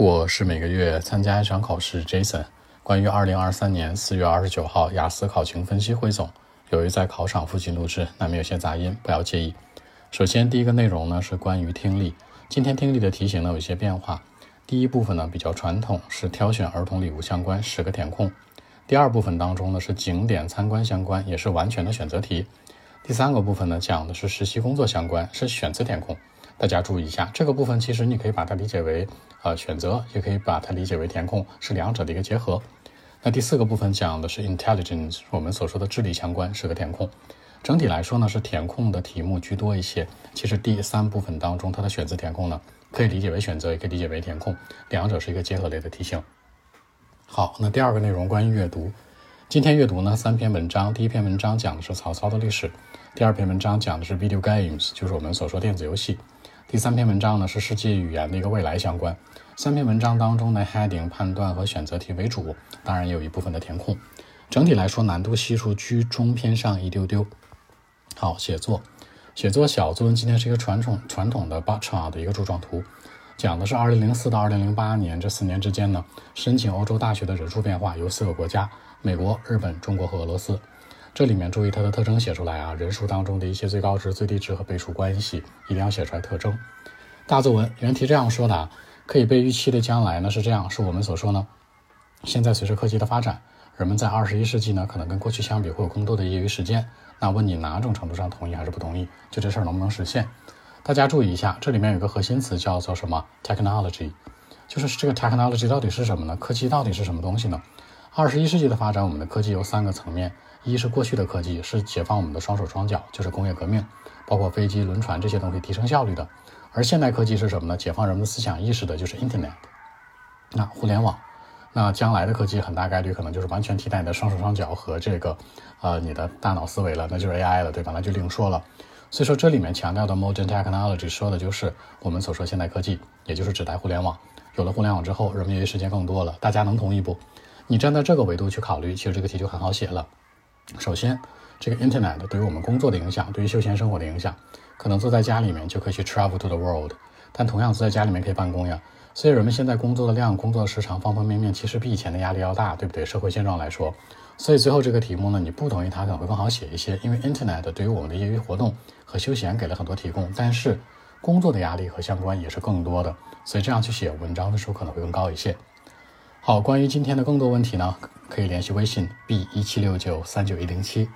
我是每个月参加一场考试，Jason。关于二零二三年四月二十九号雅思考情分析汇总，由于在考场附近录制，难免有些杂音，不要介意。首先，第一个内容呢是关于听力。今天听力的题型呢有一些变化。第一部分呢比较传统，是挑选儿童礼物相关十个填空。第二部分当中呢是景点参观相关，也是完全的选择题。第三个部分呢讲的是实习工作相关，是选择填空。大家注意一下，这个部分其实你可以把它理解为呃选择，也可以把它理解为填空，是两者的一个结合。那第四个部分讲的是 intelligence，我们所说的智力相关是个填空。整体来说呢是填空的题目居多一些。其实第三部分当中它的选择填空呢可以理解为选择，也可以理解为填空，两者是一个结合类的题型。好，那第二个内容关于阅读，今天阅读呢三篇文章，第一篇文章讲的是曹操的历史，第二篇文章讲的是 video games，就是我们所说电子游戏。第三篇文章呢是世界语言的一个未来相关。三篇文章当中呢，heading 判断和选择题为主，当然也有一部分的填空。整体来说，难度系数居中偏上一丢丢。好，写作，写作小作文今天是一个传统传统的 bar chart 的一个柱状图，讲的是2004到2008年这四年之间呢，申请欧洲大学的人数变化，由四个国家：美国、日本、中国和俄罗斯。这里面注意它的特征写出来啊，人数当中的一些最高值、最低值和倍数关系，一定要写出来特征。大作文原题这样说的啊，可以被预期的将来呢是这样，是我们所说呢。现在随着科技的发展，人们在二十一世纪呢，可能跟过去相比会有更多的业余时间。那问你哪种程度上同意还是不同意？就这事儿能不能实现？大家注意一下，这里面有个核心词叫做什么？technology，就是这个 technology 到底是什么呢？科技到底是什么东西呢？二十一世纪的发展，我们的科技有三个层面。一是过去的科技是解放我们的双手双脚，就是工业革命，包括飞机、轮船这些东西提升效率的。而现代科技是什么呢？解放人们的思想意识的，就是 Internet，那互联网。那将来的科技很大概率可能就是完全替代你的双手双脚和这个，呃，你的大脑思维了，那就是 AI 了，对吧？那就另说了。所以说这里面强调的 Modern Technology 说的就是我们所说现代科技，也就是指代互联网。有了互联网之后，人们业余时间更多了。大家能同意不？你站在这个维度去考虑，其实这个题就很好写了。首先，这个 Internet 对于我们工作的影响，对于休闲生活的影响，可能坐在家里面就可以去 travel to the world，但同样坐在家里面可以办公呀。所以人们现在工作的量、工作时长方方面面，其实比以前的压力要大，对不对？社会现状来说，所以最后这个题目呢，你不同意它可能会更好写一些，因为 Internet 对于我们的业余活动和休闲给了很多提供，但是工作的压力和相关也是更多的，所以这样去写文章的时候可能会更高一些。好，关于今天的更多问题呢，可以联系微信 b 一七六九三九一零七。